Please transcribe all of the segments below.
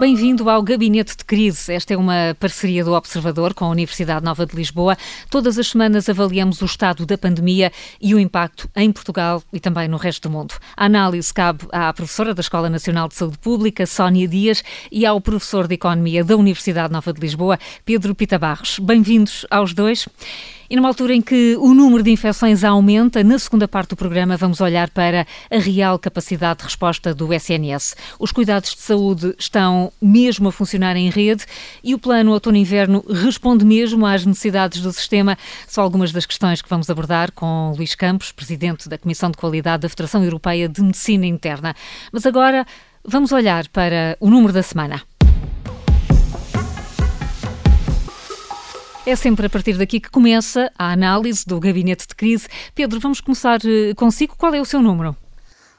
Bem-vindo ao Gabinete de Crise. Esta é uma parceria do Observador com a Universidade Nova de Lisboa. Todas as semanas avaliamos o estado da pandemia e o impacto em Portugal e também no resto do mundo. A análise cabe à professora da Escola Nacional de Saúde Pública, Sónia Dias, e ao professor de Economia da Universidade Nova de Lisboa, Pedro Pita Barros. Bem-vindos aos dois. E numa altura em que o número de infecções aumenta, na segunda parte do programa vamos olhar para a real capacidade de resposta do SNS. Os cuidados de saúde estão mesmo a funcionar em rede e o plano outono-inverno responde mesmo às necessidades do sistema. São algumas das questões que vamos abordar com Luís Campos, presidente da Comissão de Qualidade da Federação Europeia de Medicina Interna. Mas agora vamos olhar para o número da semana. É sempre a partir daqui que começa a análise do gabinete de crise. Pedro, vamos começar eh, consigo. Qual é o seu número?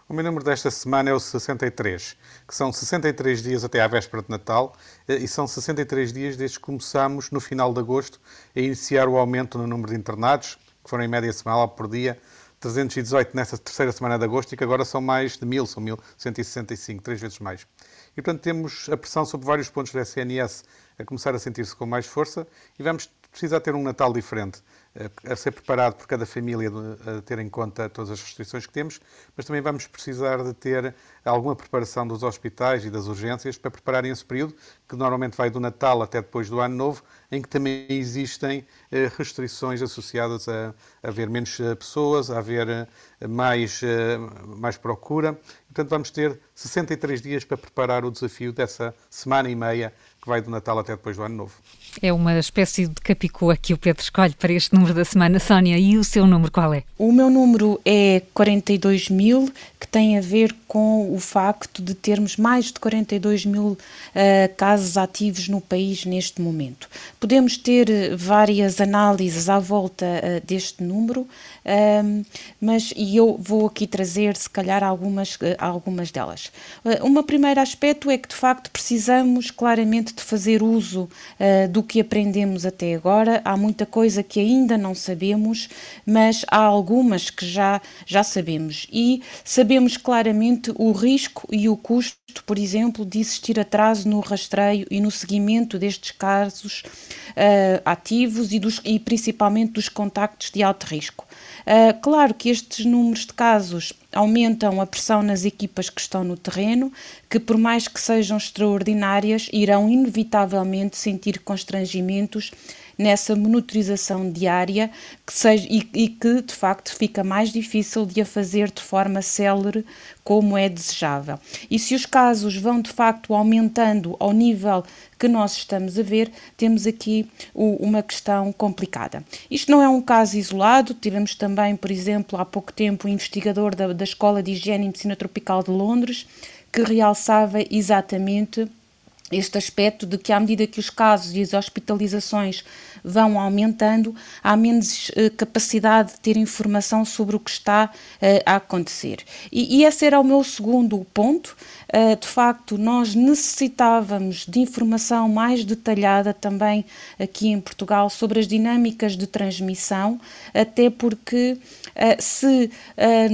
O meu número desta semana é o 63, que são 63 dias até à véspera de Natal eh, e são 63 dias desde que começamos, no final de agosto, a iniciar o aumento no número de internados, que foram em média semanal por dia, 318 nesta terceira semana de agosto e que agora são mais de 1000, são 1165, três vezes mais. E, portanto, temos a pressão sobre vários pontos da SNS a começar a sentir-se com mais força e vamos precisa ter um Natal diferente, eh, a ser preparado por cada família, a ter em conta todas as restrições que temos, mas também vamos precisar de ter alguma preparação dos hospitais e das urgências para prepararem esse período, que normalmente vai do Natal até depois do Ano Novo, em que também existem eh, restrições associadas a, haver menos eh, pessoas, a haver mais, mais procura. Portanto, vamos ter 63 dias para preparar o desafio dessa semana e meia que vai do Natal até depois do Ano Novo. É uma espécie de capicua que o Pedro escolhe para este número da semana. Sónia, e o seu número qual é? O meu número é 42 mil, que tem a ver com o facto de termos mais de 42 mil uh, casos ativos no país neste momento. Podemos ter eh, várias análises à volta uh, deste número, um, mas e eu vou aqui trazer, se calhar, algumas, uh, algumas delas. Uh, um primeiro aspecto é que, de facto, precisamos claramente de fazer uso do que aprendemos até agora. Há muita coisa que ainda não sabemos, mas há algumas que já, já sabemos. E sabemos claramente o risco e o custo, por exemplo, de existir atraso no rastreio e no seguimento destes casos ativos e, dos, e principalmente dos contactos de alto risco. Uh, claro que estes números de casos aumentam a pressão nas equipas que estão no terreno, que por mais que sejam extraordinárias, irão inevitavelmente sentir constrangimentos nessa monitorização diária que seja, e, e, que de facto fica mais difícil de a fazer de forma célere como é desejável. E se os casos vão de facto aumentando ao nível que nós estamos a ver, temos aqui o, uma questão complicada. Isto não é um caso isolado, tivemos também, por exemplo, há pouco tempo, um investigador da, da Escola de Higiene e Medicina Tropical de Londres que realçava exatamente este aspecto de que, à medida que os casos e as hospitalizações vão aumentando, há menos uh, capacidade de ter informação sobre o que está uh, a acontecer. E, e, esse era o meu segundo ponto. Uh, de facto, nós necessitávamos de informação mais detalhada também aqui em Portugal sobre as dinâmicas de transmissão, até porque se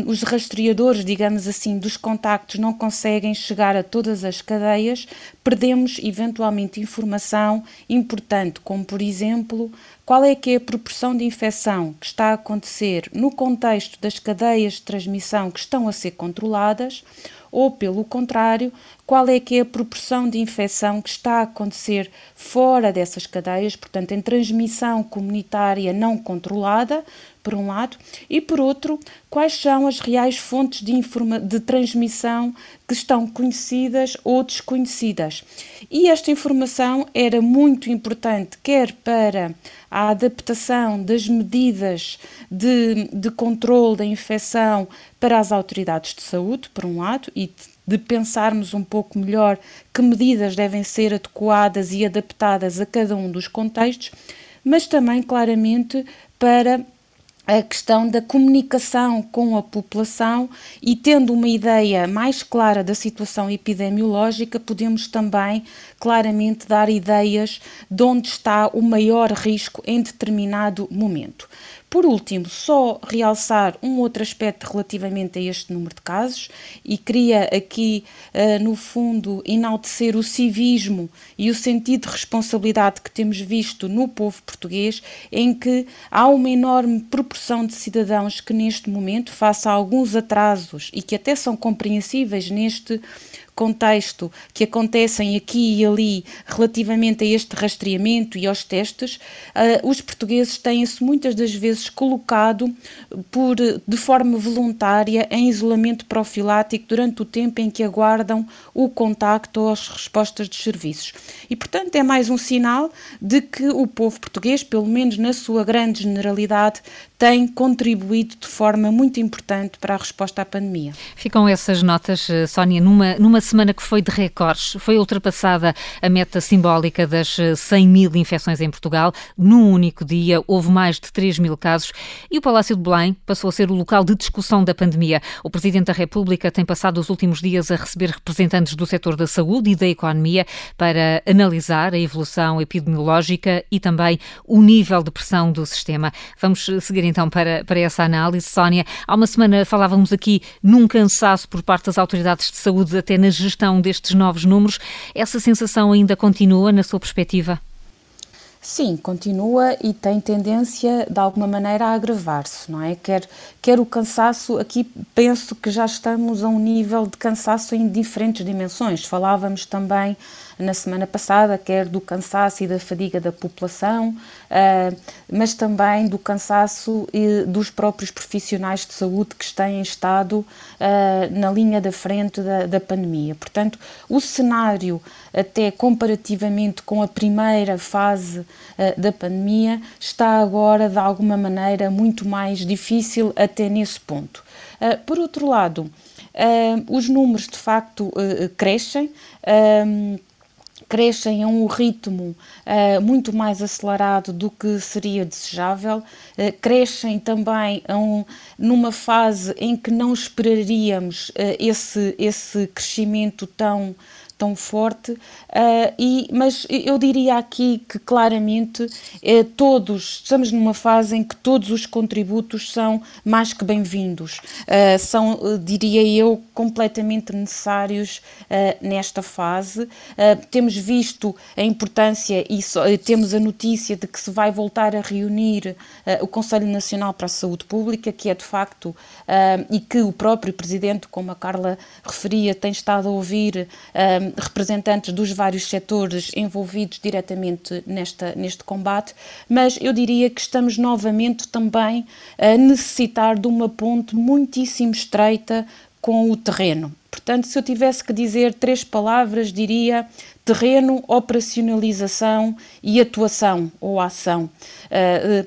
os rastreadores, digamos assim, dos contactos não conseguem chegar a todas as cadeias, perdemos eventualmente informação importante, como por exemplo, qual é que é a proporção de infecção que está a acontecer no contexto das cadeias de transmissão que estão a ser controladas, ou pelo contrário, qual é que é a proporção de infecção que está a acontecer fora dessas cadeias, portanto, em transmissão comunitária não controlada, por um lado, e por outro, quais são as reais fontes de, de transmissão que estão conhecidas ou desconhecidas. E esta informação era muito importante, quer para a adaptação das medidas de, de controle da infecção para as autoridades de saúde, por um lado, e de pensarmos um pouco melhor que medidas devem ser adequadas e adaptadas a cada um dos contextos, mas também claramente para a questão da comunicação com a população e tendo uma ideia mais clara da situação epidemiológica, podemos também claramente dar ideias de onde está o maior risco em determinado momento. Por último, só realçar um outro aspecto relativamente a este número de casos e queria aqui, uh, no fundo, enaltecer o civismo e o sentido de responsabilidade que temos visto no povo português, em que há uma enorme proporção de cidadãos que, neste momento, face a alguns atrasos e que até são compreensíveis neste contexto que acontecem aqui e ali relativamente a este rastreamento e aos testes, uh, os portugueses têm-se muitas das vezes colocado por, de forma voluntária em isolamento profilático durante o tempo em que aguardam o contacto ou as respostas dos serviços. E, portanto, é mais um sinal de que o povo português, pelo menos na sua grande generalidade, tem contribuído de forma muito importante para a resposta à pandemia. Ficam essas notas, eh, Sónia, numa, numa semana que foi de recordes. Foi ultrapassada a meta simbólica das 100 eh, mil infecções em Portugal. Num único dia, houve mais de 3 mil casos e o Palácio de Belém passou a ser o local de discussão da pandemia. O Presidente da República tem passado os últimos dias a receber representantes do setor da saúde e da economia para analisar a evolução epidemiológica e também o nível de pressão do sistema. Vamos eh, seguir então para, para essa análise. Sónia, há uma semana falávamos aqui num cansaço por parte das autoridades de saúde até na gestão destes novos números. Essa sensação ainda continua na sua perspectiva? Sim, continua e tem tendência de alguma maneira a agravar-se, não é? Quer, quer o cansaço, aqui penso que já estamos a um nível de cansaço em diferentes dimensões. Falávamos também na semana passada, quer do cansaço e da fadiga da população, uh, mas também do cansaço dos próprios profissionais de saúde que têm estado uh, na linha da frente da, da pandemia. Portanto, o cenário, até comparativamente com a primeira fase uh, da pandemia, está agora, de alguma maneira, muito mais difícil até nesse ponto. por outro lado, os números de facto crescem crescem a um ritmo uh, muito mais acelerado do que seria desejável, uh, crescem também um, numa fase em que não esperaríamos uh, esse, esse crescimento tão tão forte, uh, e, mas eu diria aqui que claramente eh, todos, estamos numa fase em que todos os contributos são mais que bem-vindos, uh, são, diria eu, completamente necessários nesta fase. temos visto a importância e so, temos a notícia de que se vai voltar a reunir o Conselho Nacional para a Saúde Pública, que é de facto, e que o próprio Presidente, como a Carla referia, tem estado a ouvir representantes dos vários setores envolvidos diretamente nesta, neste combate, mas eu diria que estamos novamente também a necessitar de uma ponte muitíssimo estreita com o terreno. Portanto, se eu tivesse que dizer três palavras, diria terreno, operacionalização e atuação ou ação. Uh,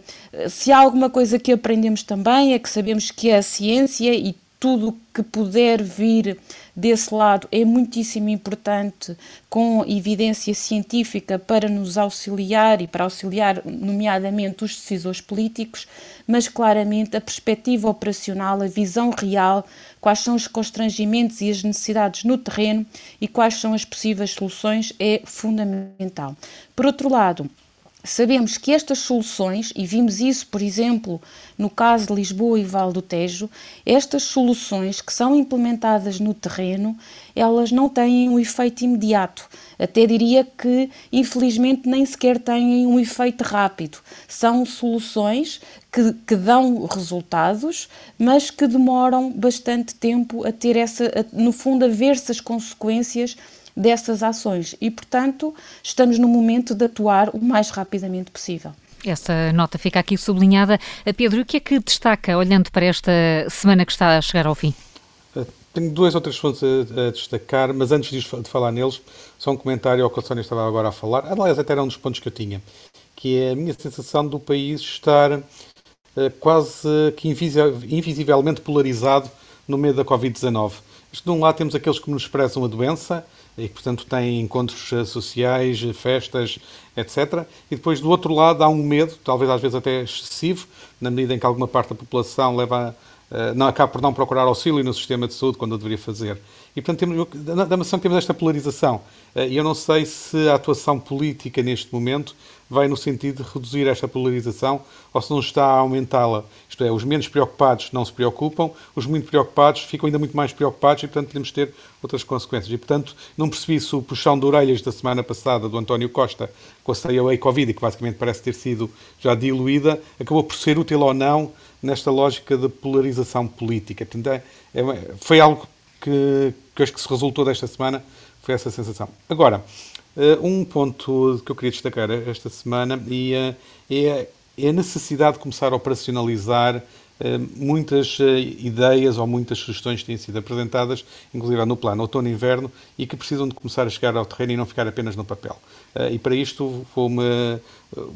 uh, se há alguma coisa que aprendemos também é que sabemos que a ciência e tudo que puder vir desse lado é muitíssimo importante com evidência científica para nos auxiliar e para auxiliar, nomeadamente, os decisores políticos, mas claramente a perspectiva operacional, a visão real, quais são os constrangimentos e as necessidades no terreno e quais são as possíveis soluções é fundamental. Por outro lado, Sabemos que estas soluções, e vimos isso, por exemplo, no caso de Lisboa e Val do Tejo, estas soluções que são implementadas no terreno, elas não têm um efeito imediato. Até diria que, infelizmente, nem sequer têm um efeito rápido. São soluções que, que dão resultados, mas que demoram bastante tempo a ter essa, a, no fundo, a ver-se as consequências dessas ações e, portanto, estamos no momento de atuar o mais rapidamente possível. Essa nota fica aqui sublinhada. Pedro, o que é que destaca olhando para esta semana que está a chegar ao fim? Eh, tenho dois ou três pontos a, a, destacar, mas antes de falar neles, só um comentário ao que a Sónia estava agora a falar. Aliás, até era um dos pontos que eu tinha, que é a minha sensação do país estar uh, quase que invisivelmente polarizado no meio da Covid-19. De um lado temos aqueles que menosprezam a doença e que, portanto, têm encontros eh, sociais, festas, etc. E depois, do outro lado, há um medo, talvez às vezes até excessivo, na medida em que alguma parte da população leva a, não, acaba por não procurar auxílio no sistema de saúde quando deveria fazer. E, portanto, temos, da maçã temos esta polarização. Eh, e eu não sei se a atuação política neste momento vai no sentido de reduzir esta polarização ou se não está a aumentá-la. Isto é, os menos preocupados não se preocupam, os muito preocupados ficam ainda muito mais preocupados e, portanto, podemos ter outras consequências. E, portanto, não percebi se o puxão de orelhas da semana passada do António Costa com a CAA Covid, que basicamente parece ter sido já diluída, acabou por ser útil ou não nesta lógica de polarização política. Portanto, é, é, foi algo que, que acho que se resultou desta semana, foi essa sensação. Agora, um ponto que eu queria destacar esta semana é, é, é a necessidade de começar a operacionalizar eh, muitas eh, ideias ou muitas sugestões que têm sido apresentadas, inclusive no plano outono-inverno, e que precisam de começar a chegar ao terreno e não ficar apenas no papel. Eh, e para isto vou-me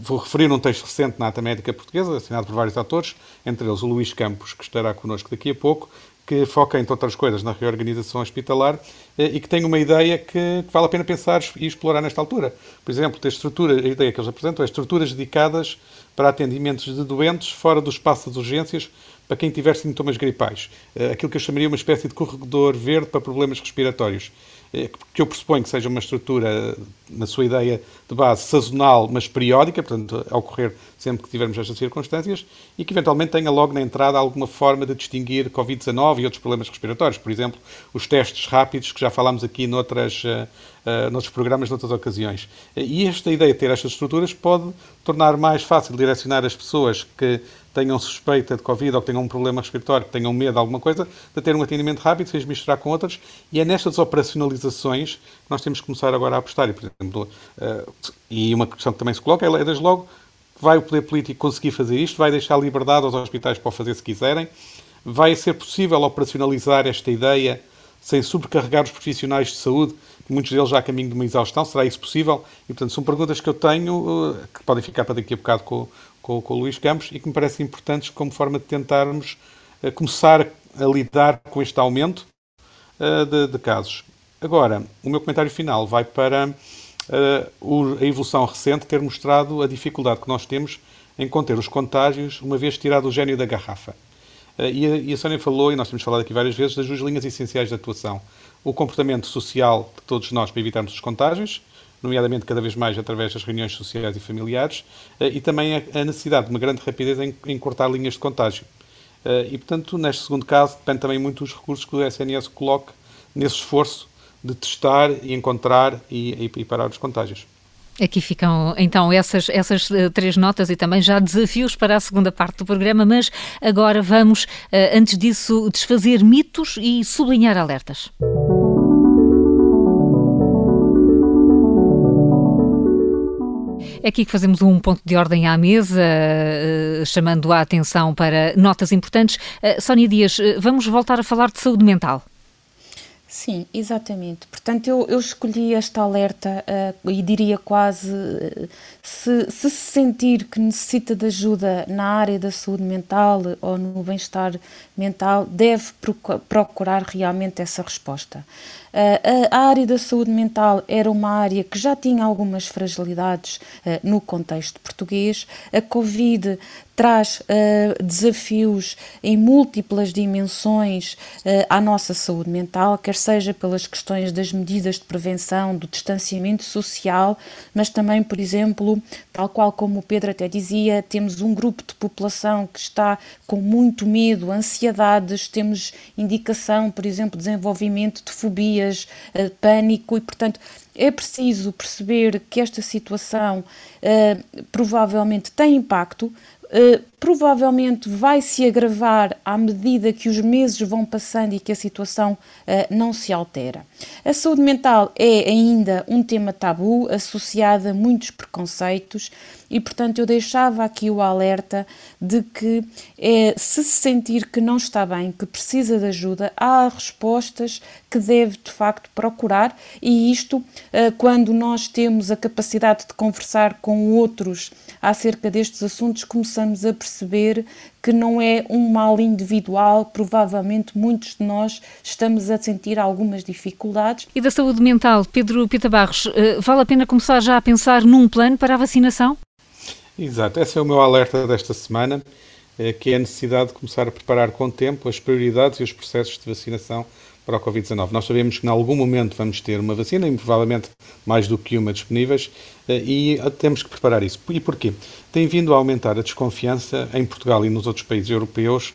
vou referir um texto recente na Ata Médica Portuguesa, assinado por vários autores, entre eles o Luís Campos, que estará connosco daqui a pouco, que foca, entre outras coisas, na reorganização hospitalar e que tem uma ideia que, que vale a pena pensar e explorar nesta altura. Por exemplo, a estrutura, a ideia que eles apresentam é estruturas dedicadas para atendimentos de doentes fora do espaço das urgências para quem tiver sintomas gripais. Eh, aquilo que eu chamaria uma espécie de corredor verde para problemas respiratórios. Eh, que eu pressuponho que seja uma estrutura, na sua ideia de base, sazonal, mas periódica, portanto, a ocorrer sempre que tivermos estas circunstâncias, e que eventualmente tenha logo na entrada alguma forma de distinguir Covid-19 e outros problemas respiratórios. Por exemplo, os testes rápidos, que já falámos aqui noutras, uh, noutros programas, noutras ocasiões. E esta ideia de ter estas estruturas pode tornar mais fácil direcionar as pessoas que tenham suspeita de Covid ou que tenham um problema respiratório, que tenham medo de alguma coisa, de ter um atendimento rápido, sem misturar com outras, e é nestas operacionalizações que nós temos que começar agora a apostar. E, por exemplo, uh, e uma questão que também se coloca é, desde logo, vai o poder político conseguir fazer isto, vai deixar liberdade aos hospitais para o fazer se quiserem, vai ser possível operacionalizar esta ideia sem sobrecarregar os profissionais de saúde, muitos deles já a caminho de uma exaustão, será isso possível? E, portanto, são perguntas que eu tenho, eh, que podem ficar para daqui a bocado com, com, com o Luís Campos e que me parecem importantes como forma de tentarmos uh, começar a lidar com este aumento uh, de, de, casos. Agora, o meu comentário final vai para a evolução recente ter mostrado a dificuldade que nós temos em conter os contágios, uma vez tirado o gênio da garrafa. E a, e a Sónia falou, e nós temos falado aqui várias vezes, das duas linhas essenciais de atuação. O comportamento social de todos nós para evitarmos os contágios, nomeadamente cada vez mais através das reuniões sociais e familiares, eh, e também a necessidade de uma grande rapidez em, cortar linhas de contágio. Eh, e, portanto, neste segundo caso, depende também muito dos recursos que o SNS coloque nesse esforço de testar e encontrar e, e parar os contágios. Aqui ficam então essas, essas uh, três notas e também já desafios para a segunda parte do programa, mas agora vamos, antes disso, desfazer mitos e sublinhar alertas. É aqui que fazemos um ponto de ordem à mesa, eh, chamando a atenção para notas importantes. Eh, Sónia Dias, eh, vamos voltar a falar de saúde mental. Sim, exatamente. Portanto, eu, eu escolhi esta alerta uh, e diria quase: uh, se, se, se sentir que necessita de ajuda na área da saúde mental ou no bem-estar mental, deve procurar realmente essa resposta. Uh, a área da saúde mental era uma área que já tinha algumas fragilidades no contexto português. A Covid traz uh, desafios em múltiplas dimensões uh, à nossa saúde mental, quer seja pelas questões das medidas de prevenção, do distanciamento social, mas também, por exemplo, tal qual como o Pedro até dizia, temos um grupo de população que está com muito medo, ansiedades, temos indicação, por exemplo, desenvolvimento de fobias, uh, pânico e, portanto, é preciso perceber que esta situação provavelmente tem impacto, uh, provavelmente vai se agravar à medida que os meses vão passando e que a situação uh, não se altera. A saúde mental é ainda um tema tabu, associado a muitos preconceitos, e portanto eu deixava aqui o alerta de que é, se sentir que não está bem, que precisa de ajuda, há respostas que deve de facto procurar, e isto uh, quando nós temos a capacidade de conversar com outros acerca destes assuntos, começamos a perceber perceber que não é um mal individual, provavelmente muitos de nós estamos a sentir algumas dificuldades. E da saúde mental, Pedro Pita Barros, eh, vale a pena começar já a pensar num plano para a vacinação? Exato, esse é o meu alerta desta semana, eh, que é a necessidade de começar a preparar com tempo as prioridades e os processos de vacinação para o Covid-19. Nós sabemos que em algum momento vamos ter uma vacina, e provavelmente mais do que uma disponíveis, eh, e temos que preparar isso. E porquê? Tem vindo a aumentar a desconfiança em Portugal e nos outros países europeus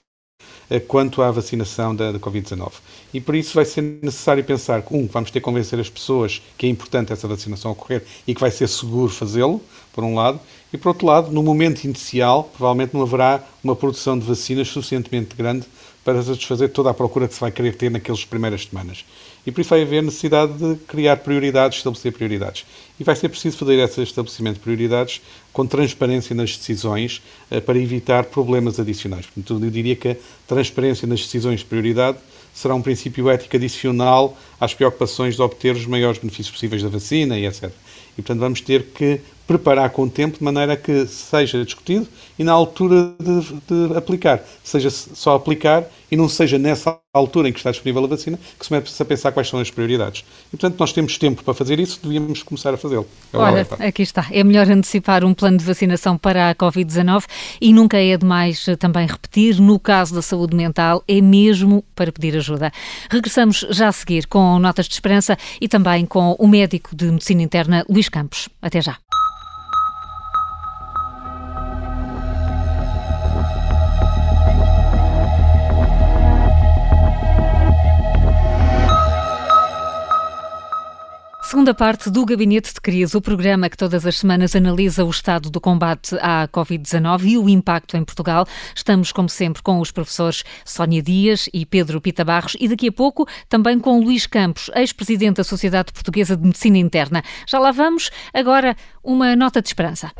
eh, quanto à vacinação da, da Covid-19. E por isso vai ser necessário pensar que, um, vamos ter que convencer as pessoas que é importante essa vacinação ocorrer e que vai ser seguro fazê-lo, por um lado, e por outro lado, no momento inicial, provavelmente não haverá uma produção de vacinas suficientemente grande para satisfazer toda a procura que se vai querer ter naquelas primeiras semanas. E por isso vai haver necessidade de criar prioridades, estabelecer prioridades. E vai ser preciso fazer esse estabelecimento de prioridades com transparência nas decisões eh, para evitar problemas adicionais. Portanto, eu diria que a transparência nas decisões de prioridade será um princípio ético adicional às preocupações de obter os maiores benefícios possíveis da vacina e etc. E, portanto, vamos ter que preparar com o tempo de maneira que seja discutido e na altura de, de, aplicar. Seja só aplicar e não seja nessa altura em que está disponível a vacina que se começa a pensar quais são as prioridades. E, portanto, nós temos tempo para fazer isso, devíamos começar a fazê-lo. É Ora, aqui está. É melhor antecipar um plano de vacinação para a Covid-19 e nunca é demais eh, também repetir, no caso da saúde mental, é mesmo para pedir ajuda. Regressamos já a seguir com notas de esperança e também com o médico de medicina interna, Luís Campos. Até já. Segunda parte do Gabinete de Crise, o programa que todas as semanas analisa o estado do combate à Covid-19 e o impacto em Portugal. Estamos, como sempre, com os professores Sónia Dias e Pedro Pita Barros e daqui a pouco também com Luís Campos, ex-presidente da Sociedade Portuguesa de Medicina Interna. Já lá vamos. Agora, uma nota de esperança.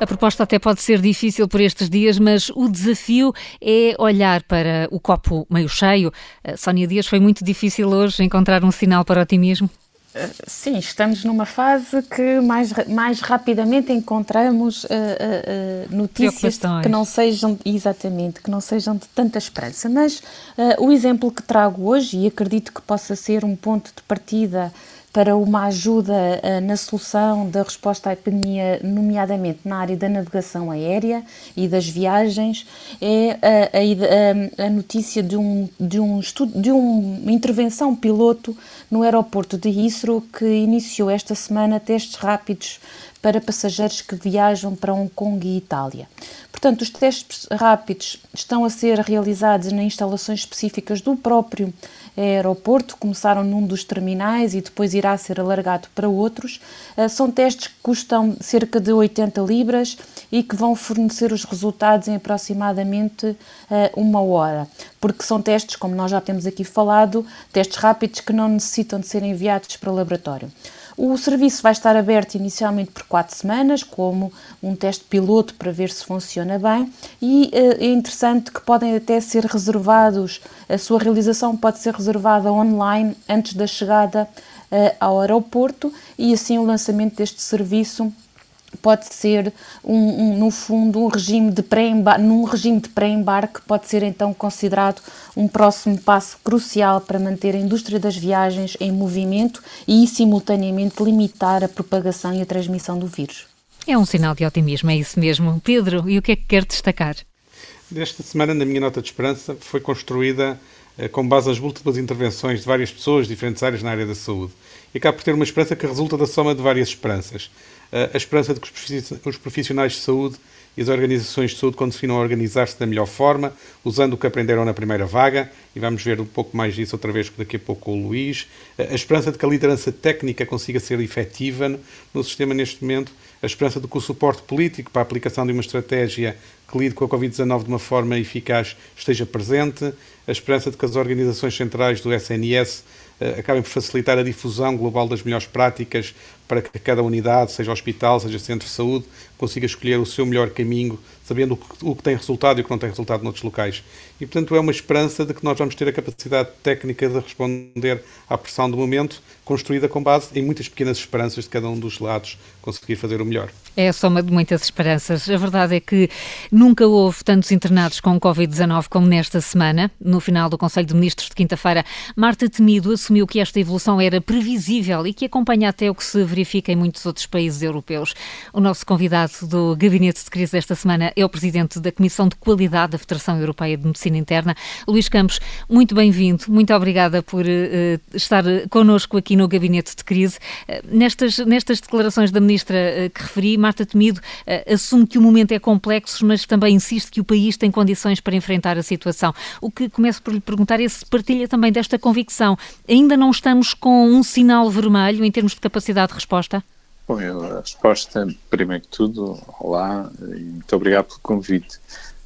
A proposta até pode ser difícil por estes dias, mas o desafio é olhar para o copo meio cheio. Uh, Sónia Dias, foi muito difícil hoje encontrar um sinal para otimismo? Uh, sim, estamos numa fase que mais, mais rapidamente encontramos uh, uh, notícias que não sejam exatamente, que não sejam de tanta esperança. Mas o exemplo que trago hoje e acredito que possa ser um ponto de partida para uma ajuda uh, na solução da resposta à epidemia, nomeadamente na área da navegação aérea e das viagens, é a, a, a notícia de, um, de, um estudo, de uma intervenção piloto no aeroporto de Heathrow que iniciou esta semana testes rápidos para passageiros que viajam para Hong Kong e Itália. Portanto, os testes rápidos estão a ser realizados em instalações específicas do próprio aeroporto, começaram num dos terminais e depois irá ser alargado para outros. Eh, são testes que custam cerca de 80 libras e que vão fornecer os resultados em aproximadamente eh, uma hora, porque são testes, como nós já temos aqui falado, testes rápidos que não necessitam de ser enviados para o laboratório. O serviço vai estar aberto inicialmente por quatro semanas, como um teste piloto para ver se funciona bem, e uh, é interessante que podem até ser reservados, a sua realização pode ser reservada online antes da chegada uh, ao aeroporto, e assim o lançamento deste serviço pode ser, um, um, no fundo, um regime de pré num regime de pré-embarque pode ser então considerado um próximo passo crucial para manter a indústria das viagens em movimento e, simultaneamente, limitar a propagação e a transmissão do vírus. É um sinal de otimismo, é isso mesmo. Pedro, e o que é que quer destacar? Esta semana, na minha nota de esperança, foi construída com base nas múltiplas intervenções de várias pessoas de diferentes áreas na área da saúde. E acaba por ter uma esperança que resulta da soma de várias esperanças a esperança de que os profissionais de saúde e as organizações de saúde continuem a organizar-se da melhor forma, usando o que aprenderam na primeira vaga, e vamos ver um pouco mais disso outra vez daqui a pouco com o Luís. A esperança de que a liderança técnica consiga ser efetiva no sistema neste momento, a esperança de que o suporte político para a aplicação de uma estratégia que lide com a Covid-19 de uma forma eficaz esteja presente, a esperança de que as organizações centrais do SNS eh, acabem por facilitar a difusão global das melhores práticas para que cada unidade, seja hospital, seja centro de saúde, consiga escolher o seu melhor caminho, sabendo o que, o que tem resultado e o que não tem resultado noutros locais. E, portanto, é uma esperança de que nós vamos ter a capacidade técnica de responder à pressão do momento, construída com base em muitas pequenas esperanças de cada um dos lados conseguir fazer o melhor. É a soma de muitas esperanças. A verdade é que nunca houve tantos internados com Covid-19 como nesta semana. No final do Conselho de Ministros de quinta-feira, Marta Temido assumiu que esta evolução era previsível e que acompanha até o que se verificou verifica em muitos outros países europeus. O nosso convidado do Gabinete de Crise desta semana é o presidente da Comissão de Qualidade da Federação Europeia de Medicina Interna, Luís Campos. Muito bem-vindo, muito obrigada por uh, estar connosco aqui no Gabinete de Crise. Uh, nestas, nestas declarações da Ministra uh, que referi, Marta Temido assume que o momento é complexo, mas também insiste que o país tem condições para enfrentar a situação. O que começo por lhe perguntar é se partilha também desta convicção. Ainda não estamos com um sinal vermelho em termos de capacidade de resposta? Bom, a resposta, primeiro que tudo, olá e muito obrigado pelo convite.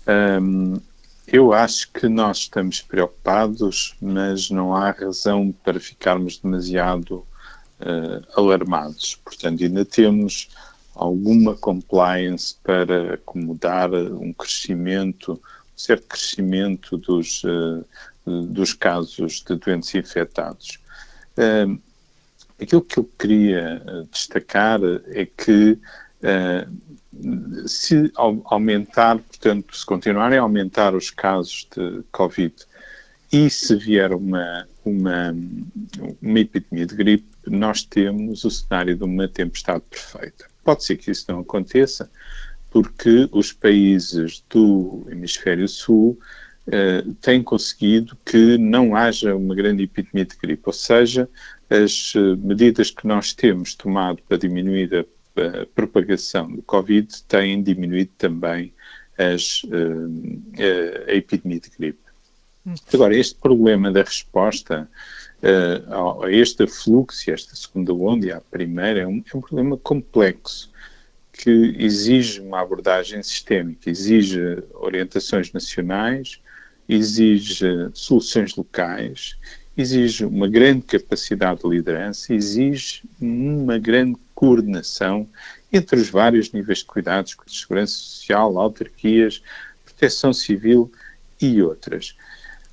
Um, eu acho que nós estamos preocupados, mas não há razão para ficarmos demasiado uh, alarmados. Portanto, ainda temos alguma compliance para acomodar um crescimento, um certo crescimento dos, uh, dos casos de doentes infectados. Uh, aquilo que eu queria uh, destacar é que uh, se aumentar, portanto, se continuarem a aumentar os casos de Covid e se vier uma, uma, uma epidemia de gripe, nós temos o cenário de uma tempestade perfeita. Pode ser que isso não aconteça, porque os países do hemisfério sul uh, têm conseguido que não haja uma grande epidemia de gripe, ou seja, as uh, medidas que nós temos tomado para diminuir a, a propagação do Covid têm diminuído também as, a, a, epidemia de gripe. Agora, este problema da resposta a este fluxo, esta segunda onda e à primeira, é um, é um problema complexo que exige uma abordagem sistémica, exige orientações nacionais, exige soluções locais, exige uma grande capacidade de liderança, exige uma grande coordenação entre os vários níveis de cuidados, de segurança social, autarquias, proteção civil e outras.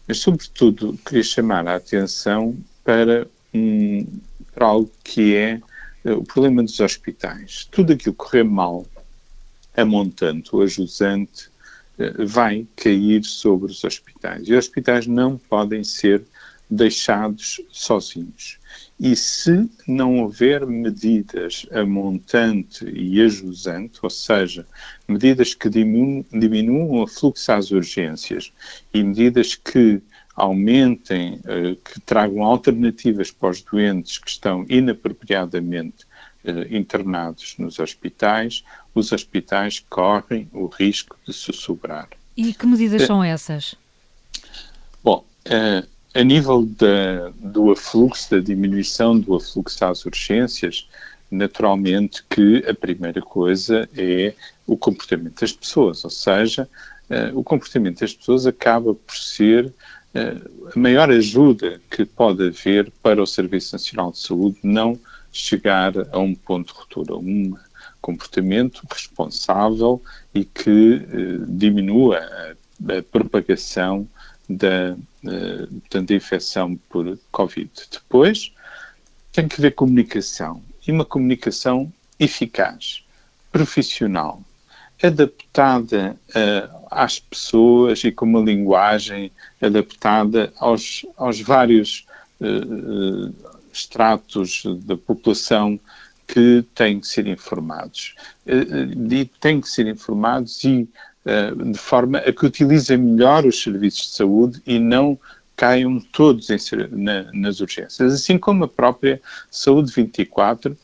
Mas, sobretudo, queria chamar a atenção para, um, para algo que é uh, o problema dos hospitais. Tudo aquilo que correr mal, a montante ou a jusante, uh, vai cair sobre os hospitais. E os hospitais não podem ser deixados sozinhos. E se não houver medidas a montante e a jusante, ou seja, medidas que diminuam, diminuam o fluxo às urgências e medidas que aumentem, uh, que tragam alternativas para os doentes que estão inapropriadamente uh, internados nos hospitais, os hospitais correm o risco de se sobrar. E que medidas uh, são essas? Bom, a nível da, do afluxo, da diminuição do afluxo às urgências, naturalmente que a primeira coisa é o comportamento das pessoas, ou seja, uh, o comportamento das pessoas acaba por ser uh, a maior ajuda que pode haver para o Serviço Nacional de Saúde não chegar a um ponto de ruptura, um comportamento responsável e que uh, diminua a, a propagação da, uh, portanto, da infecção por Covid. Depois, tem que haver comunicação, e uma comunicação eficaz, profissional, adaptada uh, às pessoas e com uma linguagem adaptada aos, aos vários uh, estratos da população que têm que ser informados. Uh, têm que ser informados e eh, de forma a que utilizem melhor os serviços de saúde e não caiam todos em, na, nas urgências. Assim como a própria Saúde 24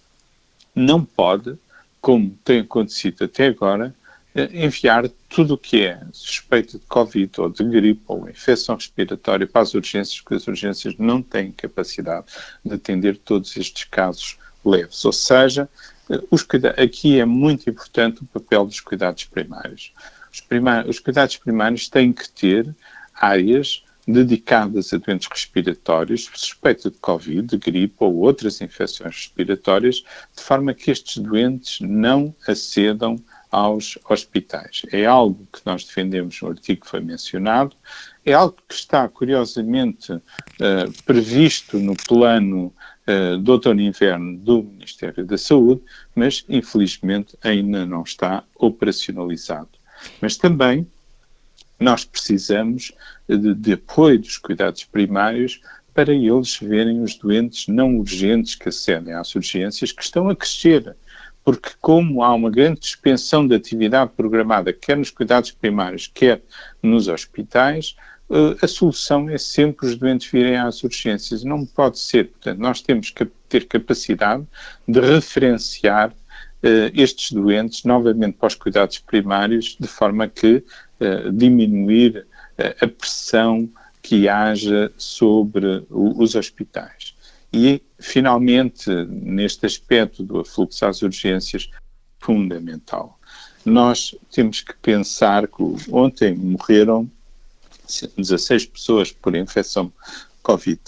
não pode, como tem acontecido até agora, eh, enviar tudo o que é suspeito de Covid ou de gripe ou infecção respiratória para as urgências, porque as urgências não têm capacidade de atender todos estes casos leves. Ou seja, eh, aqui é muito importante o papel dos cuidados primários. Os, os cuidados primários têm que ter áreas dedicadas a doentes respiratórios, suspeita de Covid, de gripe ou outras infecções respiratórias, de forma que estes doentes não acedam aos hospitais. É algo que nós defendemos no artigo que foi mencionado, é algo que está, curiosamente, uh, previsto no plano uh, do outono-inverno do Ministério da Saúde, mas, infelizmente, ainda não está operacionalizado. Mas também nós precisamos de, de apoio dos cuidados primários para eles verem os doentes não urgentes que acedem às urgências que estão a crescer. Porque, como há uma grande suspensão de atividade programada, quer nos cuidados primários, quer nos hospitais, eh, a solução é sempre os doentes virem às urgências. Não pode ser. Portanto, nós temos que ter capacidade de referenciar estes doentes novamente para os cuidados primários, de forma que uh, diminuir uh, a pressão que haja sobre os hospitais. E, finalmente, neste aspecto do afluxo às urgências, fundamental. Nós temos que pensar que ontem morreram 16 pessoas por infecção Covid,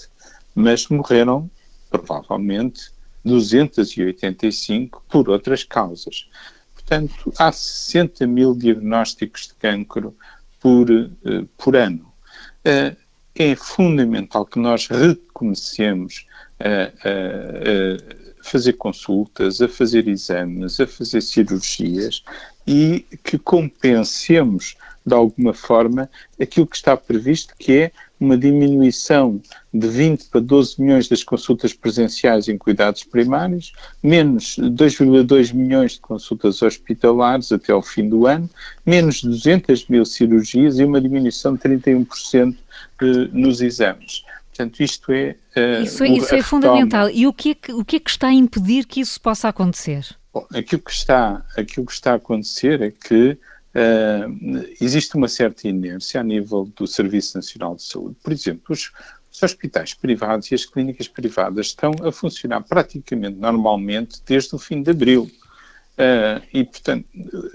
mas morreram provavelmente 285 por outras causas. Portanto, há 60 mil diagnósticos de cancro por, uh, por ano. Uh, é fundamental que nós recomecemos a, a, a, fazer consultas, a fazer exames, a fazer cirurgias e que compensemos de alguma forma aquilo que está previsto, que é uma diminuição de 20 para 12 milhões das consultas presenciais em cuidados primários, menos 2,2 milhões de consultas hospitalares até ao fim do ano, menos 200 mil cirurgias e uma diminuição de 31% de, nos exames. Portanto, isto é. Uh, isso é, isso é fundamental. E o que, é que, o que é que está a impedir que isso possa acontecer? Bom, aquilo que está, aquilo que está a acontecer é que Uh, existe uma certa inércia a nível do Serviço Nacional de Saúde. Por exemplo, os, os, hospitais privados e as clínicas privadas estão a funcionar praticamente normalmente desde o fim de abril. Uh, e, portanto,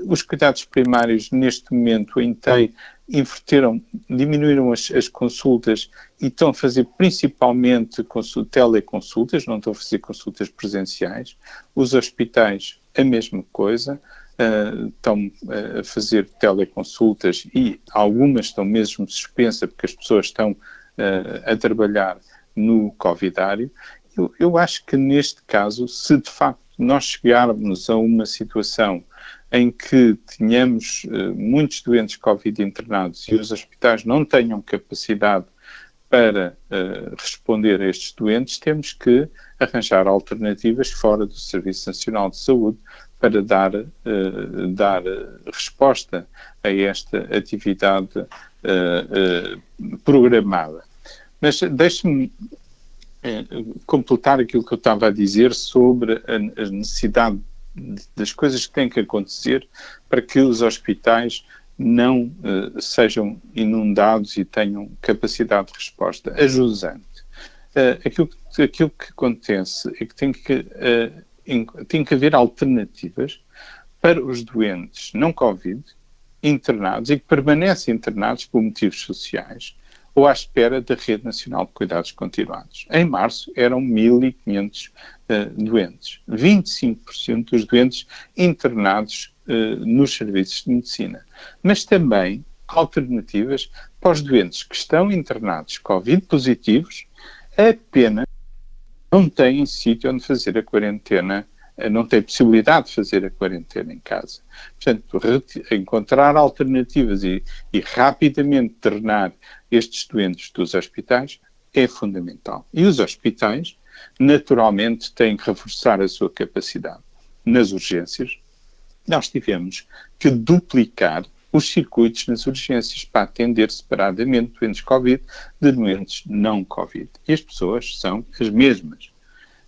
os cuidados primários neste momento em TEI inverteram, diminuíram as, as, consultas e estão a fazer principalmente teleconsultas, não estão a fazer consultas presenciais. Os hospitais, a mesma coisa uh, estão eh, a fazer teleconsultas e algumas estão mesmo suspensas porque as pessoas estão uh, a trabalhar no covidário. Eu, eu acho que neste caso, se de facto nós chegarmos a uma situação em que tenhamos muitos doentes Covid internados e os hospitais não tenham capacidade para uh, responder a estes doentes, temos que arranjar alternativas fora do Serviço Nacional de Saúde para dar, uh, dar resposta a esta atividade uh, programada. Mas deixe-me completar aquilo que eu estava a dizer sobre a, a necessidade das coisas que têm que acontecer para que os hospitais não uh, sejam inundados e tenham capacidade de resposta. Ajusante. Uh, aquilo, aquilo que acontece é que tem que uh, tem que haver alternativas para os doentes não Covid internados e que permanecem internados por motivos sociais ou à espera da Rede Nacional de Cuidados Continuados. Em março eram 1.500 uh, doentes, 25% dos doentes internados uh, nos serviços de medicina, mas também alternativas para os doentes que estão internados Covid positivos apenas não têm sítio onde fazer a quarentena, eh, não têm possibilidade de fazer a quarentena em casa. Portanto, encontrar alternativas e, e rapidamente drenar estes doentes dos hospitais é fundamental. E os hospitais, naturalmente, têm que reforçar a sua capacidade. Nas urgências, nós tivemos que duplicar os circuitos nas urgências para atender separadamente doentes Covid de doentes não Covid. E as pessoas são as mesmas.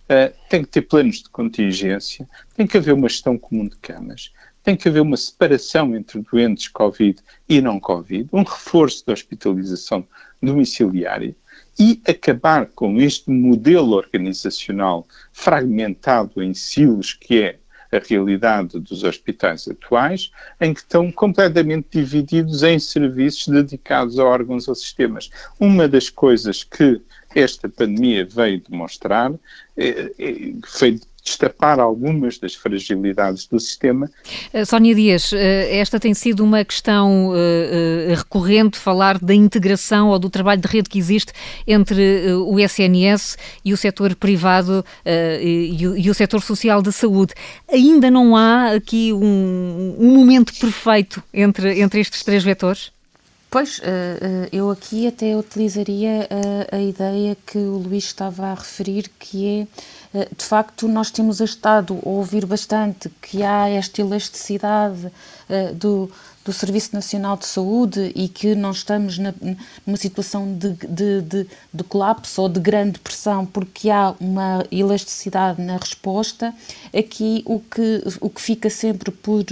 Uh, tem que ter planos de contingência, tem que haver uma gestão comum de camas, tem que haver uma separação entre doentes Covid e não Covid, um reforço da hospitalização domiciliária e acabar com este modelo organizacional fragmentado em silos que é a realidade dos hospitais atuais, em que estão completamente divididos em serviços dedicados a órgãos ou sistemas. Uma das coisas que esta pandemia veio demonstrar, é, é, foi destapar algumas das fragilidades do sistema. Uh, Sónia Dias, uh, esta tem sido uma questão uh, recorrente, falar da integração ou do trabalho de rede que existe entre o SNS e o setor privado e, o setor social da saúde. Ainda não há aqui um, um momento perfeito entre, entre estes três vetores? Pois, eu aqui até utilizaria a ideia que o Luís estava a referir, que é, de facto, nós temos estado a ouvir bastante que há esta elasticidade do, do Serviço Nacional de Saúde e que não estamos na, numa situação de, de, de, de, colapso ou de grande pressão porque há uma elasticidade na resposta, aqui o que, o que fica sempre por,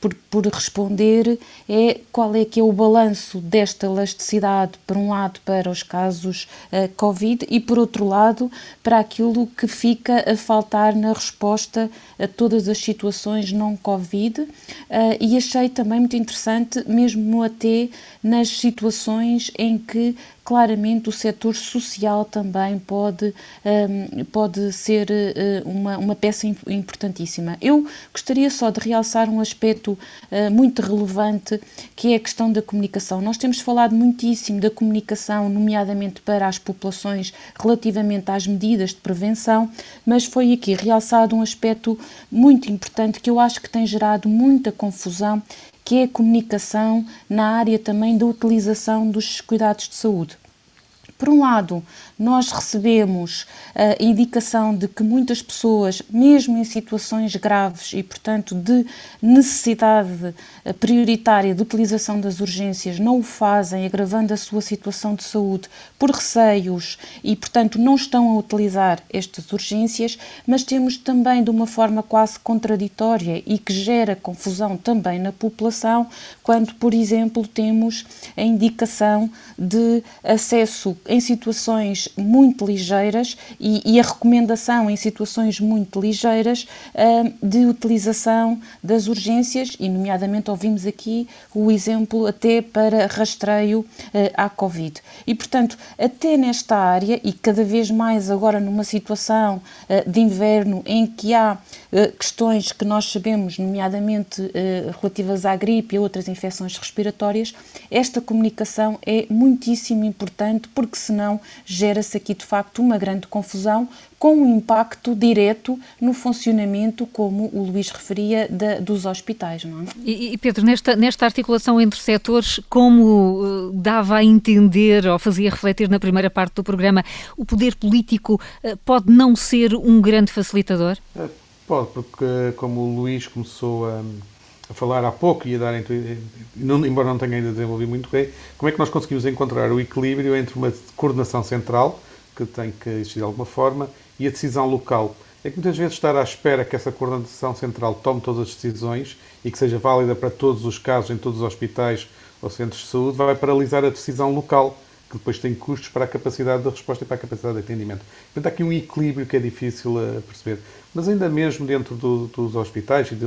por, por responder é qual é que é o balanço desta elasticidade, por um lado, para os casos uh, Covid e, por outro lado, para aquilo que fica a faltar na resposta a todas as situações não Covid. Uh, e achei também muito interessante, mesmo até nas situações em que claramente o setor social também pode, um, pode ser uh, uma, uma peça importantíssima. Eu gostaria só de realçar um aspecto uh, muito relevante que é a questão da comunicação. Nós temos falado muitíssimo da comunicação, nomeadamente para as populações, relativamente às medidas de prevenção, mas foi aqui realçado um aspecto muito importante que eu acho que tem gerado muita confusão que é a comunicação na área também da utilização dos cuidados de saúde. Por um lado, nós recebemos a indicação de que muitas pessoas, mesmo em situações graves e, portanto, de necessidade eh, prioritária de utilização das urgências, não o fazem, agravando a sua situação de saúde por receios e, portanto, não estão a utilizar estas urgências, mas temos também, de uma forma quase contraditória e que gera confusão também na população, quando, por exemplo, temos a indicação de acesso em situações muito ligeiras e, e a recomendação em situações muito ligeiras uh, de utilização das urgências e, nomeadamente, ouvimos aqui o exemplo até para rastreio uh, à Covid. E, portanto, até nesta área e cada vez mais agora numa situação uh, de inverno em que há questões que nós sabemos, nomeadamente relativas à gripe e outras infecções respiratórias, esta comunicação é muitíssimo importante porque senão gera-se aqui de facto uma grande confusão com um impacto direto no funcionamento, como o Luís referia, da, dos hospitais. Não é? e, e, Pedro, nesta, nesta articulação entre setores, como uh, dava a entender ou fazia refletir na primeira parte do programa, o poder político uh, pode não ser um grande facilitador? É, pode, porque como o Luís começou a a falar há pouco e a dar, embora não tenha ainda desenvolvido muito bem, como é que nós conseguimos encontrar o equilíbrio entre uma coordenação central, que tem que existir de alguma forma, e a decisão local. É que muitas vezes estar à espera que essa coordenação central tome todas as decisões e que seja válida para todos os casos, em todos os hospitais ou centros de saúde, vai paralisar a decisão local, que depois tem custos para a capacidade de resposta e para a capacidade de atendimento. Portanto, há aqui um equilíbrio que é difícil a perceber. Mas ainda mesmo dentro do, dos hospitais, e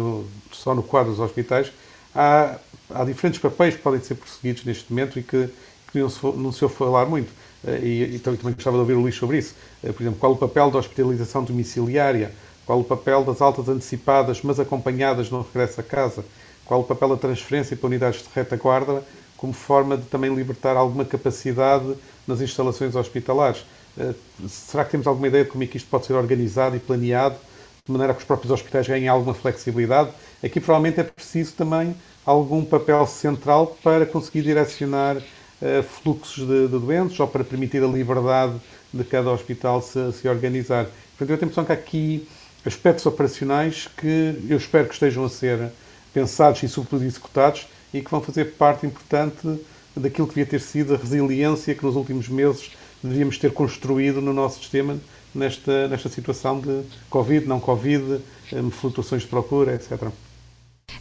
só no quadro dos hospitais, há, há diferentes papéis que podem ser perseguidos neste momento e que, que não, se, não se ouve falar muito. Eh, e, e também gostava de ouvir o Luís sobre isso. Eh, por exemplo, qual o papel da hospitalização domiciliária? Qual o papel das altas antecipadas, mas acompanhadas no regresso a casa? Qual o papel da transferência para unidades de retaguarda, como forma de também libertar alguma capacidade nas instalações hospitalares? Eh, será que temos alguma ideia de como é que isto pode ser organizado e planeado de maneira que os próprios hospitais ganhem alguma flexibilidade. Aqui provavelmente é preciso também algum papel central para conseguir direcionar uh, fluxos de, de, doentes ou para permitir a liberdade de cada hospital se, se organizar. Portanto, eu tenho a impressão que há aqui aspectos operacionais que eu espero que estejam a ser pensados e, sobretudo, executados e que vão fazer parte importante daquilo que devia ter sido a resiliência que nos últimos meses devíamos ter construído no nosso sistema nesta, nesta situação de Covid, não Covid, eh, flutuações de procura, etc. Uh,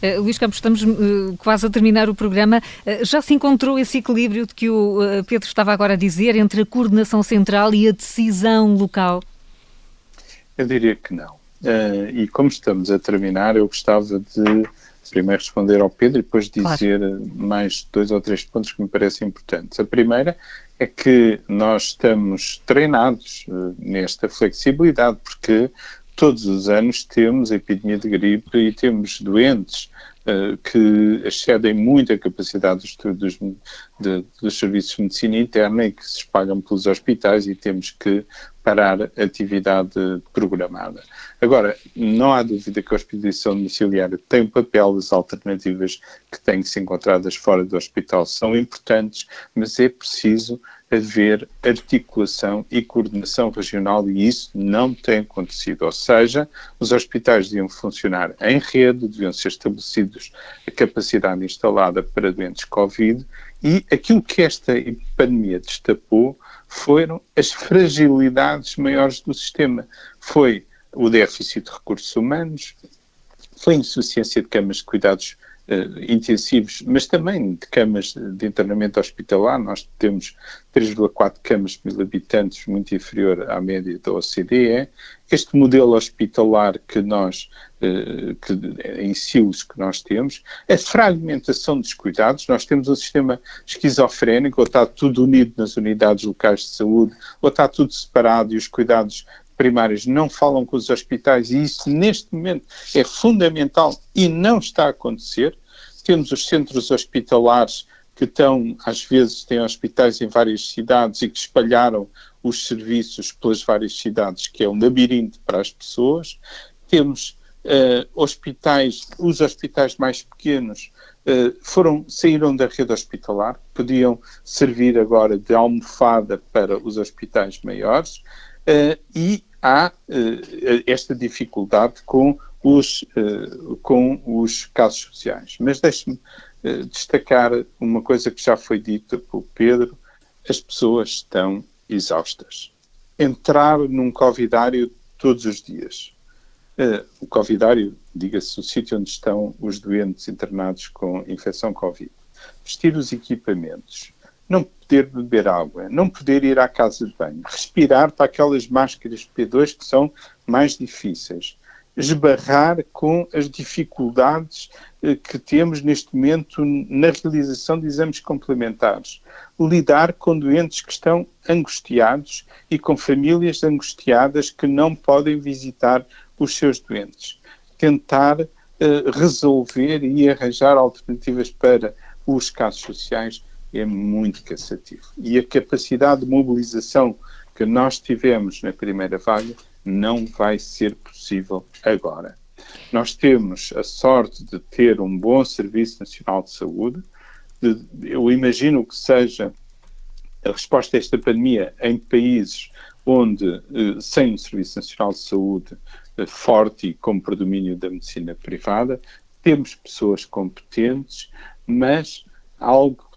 eh, Luís Campos, estamos uh, quase a terminar o programa. Uh, já se encontrou esse equilíbrio de que o Pedro estava agora a dizer entre a coordenação central e a decisão local? Eu diria que não. e como estamos a terminar, eu gostava de primeiro responder ao Pedro e depois dizer claro. mais dois ou três pontos que me parecem importantes. A primeira é que nós estamos treinados uh, nesta flexibilidade, porque todos os anos temos epidemia de gripe e temos doentes que excedem muito a capacidade dos, dos, dos serviços de medicina interna e que se espalham pelos hospitais e temos que parar a atividade programada. Agora, não há dúvida que a hospitalização domiciliária tem um papel, as alternativas que têm que ser encontradas fora do hospital são importantes, mas é preciso haver articulação e coordenação regional e isso não tem acontecido. Ou seja, os hospitais deviam funcionar em rede, deviam ser estabelecidos a capacidade instalada para doentes Covid e aquilo que esta pandemia destapou foram as fragilidades maiores do sistema. Foi o déficit de recursos humanos, foi a insuficiência de camas de cuidados intensivos, mas também de camas de internamento hospitalar. Nós temos 3,4 camas por mil habitantes, muito inferior à média da OCDE. Este modelo hospitalar que nós, uh, que, em silos que nós temos, a fragmentação dos cuidados, nós temos um sistema esquizofrénico, ou está tudo unido nas unidades locais de saúde, ou está tudo separado e os cuidados primários não falam com os hospitais e isso neste momento é fundamental e não está a acontecer. Temos os centros hospitalares que estão, às vezes, têm hospitais em várias cidades e que espalharam os serviços pelas várias cidades, que é um labirinto para as pessoas. Temos uh, hospitais, os hospitais mais pequenos uh, foram, saíram da rede hospitalar, podiam servir agora de almofada para os hospitais maiores. Uh, e há uh, esta dificuldade com os, uh, com os casos sociais. Mas deixe-me uh, destacar uma coisa que já foi dita pelo Pedro: as pessoas estão exaustas. Entrar num covidário todos os dias. o covidário, diga-se, o sítio onde estão os doentes internados com infecção Covid. Vestir os equipamentos, não poder beber água, não poder ir à casa de banho, respirar para aquelas máscaras P2 que são mais difíceis, esbarrar com as dificuldades eh, que temos neste momento na realização de exames complementares, lidar com doentes que estão angustiados e com famílias angustiadas que não podem visitar os seus doentes, tentar uh, resolver e arranjar alternativas para os casos sociais é muito cansativo. E a capacidade de mobilização que nós tivemos na primeira vaga não vai ser possível agora. Nós temos a sorte de ter um bom Serviço Nacional de Saúde. De, eu imagino que seja a resposta a esta pandemia em países onde, eh, sem um Serviço Nacional de Saúde eh, forte e com predomínio da medicina privada, temos pessoas competentes, mas algo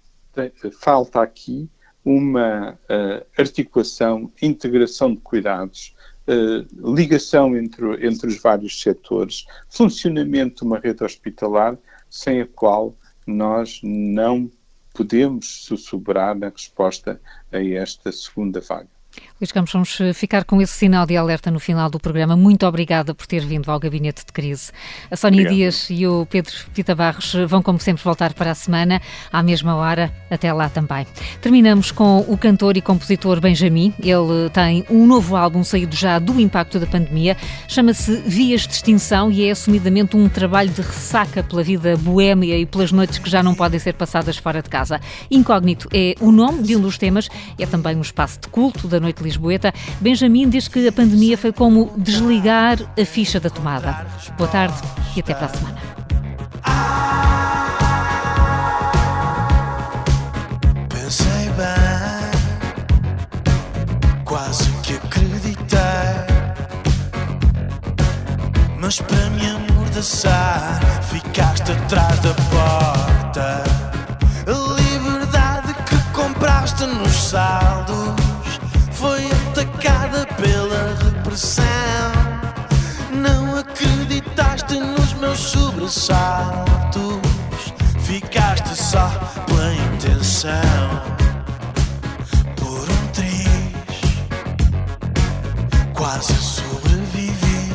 falta aqui uma uh, articulação, integração de cuidados, uh, ligação entre, entre os vários setores, funcionamento de uma rede hospitalar sem a qual nós não podemos sussurrar na resposta a esta segunda vaga. Luís Campos, vamos eh, ficar com esse sinal de alerta no final do programa. Muito obrigada por ter vindo ao Gabinete de Crise. A Sónia. Dias e o Pedro Pita Barros vão, como sempre, voltar para a semana, à mesma hora. Até lá também. Terminamos com o cantor e compositor Benjamin. Ele tem um novo álbum saído já do impacto da pandemia. Chama-se Vias de Extinção e é assumidamente um trabalho de ressaca pela vida boêmia e pelas noites que já não podem ser passadas fora de casa. Incógnito é o nome de um dos temas é também um espaço de culto da Noite Lisboeta. Benjamin diz que a pandemia foi como desligar a ficha da tomada. Boa tarde e até para a semana. Pensei bem, quase que acreditei, mas para me amordaçar, ficaste atrás da porta. A liberdade que compraste nos saldos sobressaltos, ficaste só pela intenção. Por um triz, quase sobrevivi.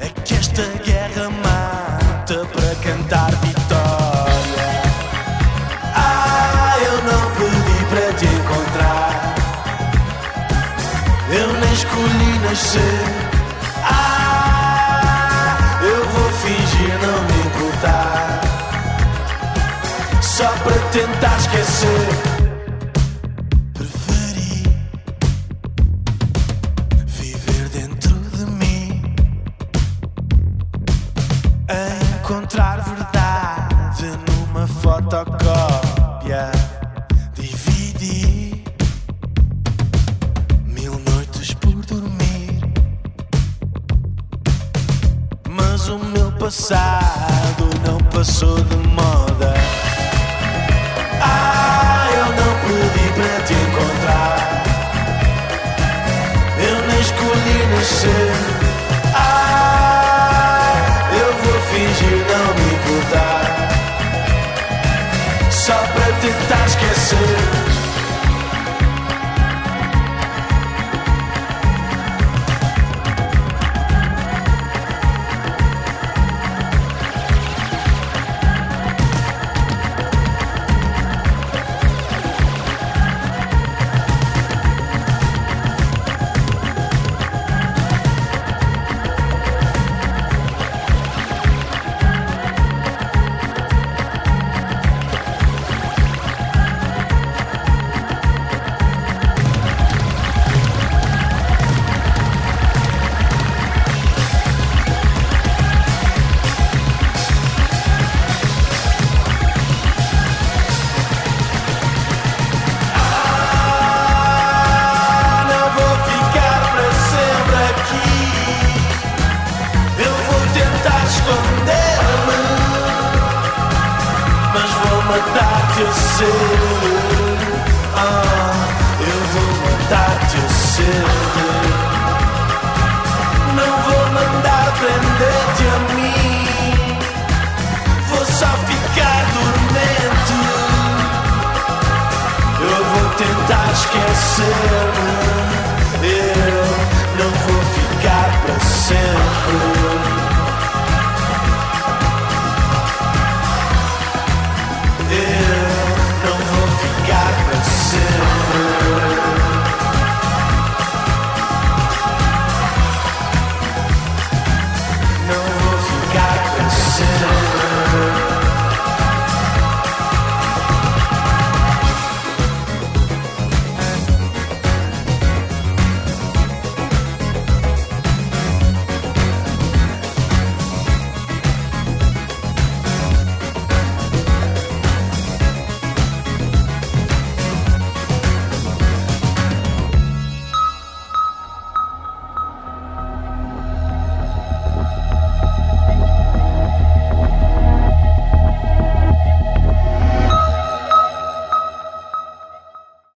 É que esta guerra mata para cantar escolhi nascer. Mas o meu passado não passou de moda. Ah, eu não pedi para te encontrar. Eu nem escolhi nascer. Ah, eu vou fingir não me importar. Só para tentar esquecer. Matar-te a ser. Ah, eu vou matar-te a ser. Não vou mandar prender-te a mim. Vou só ficar dormente. Eu vou tentar esquecer-me. Eu não vou ficar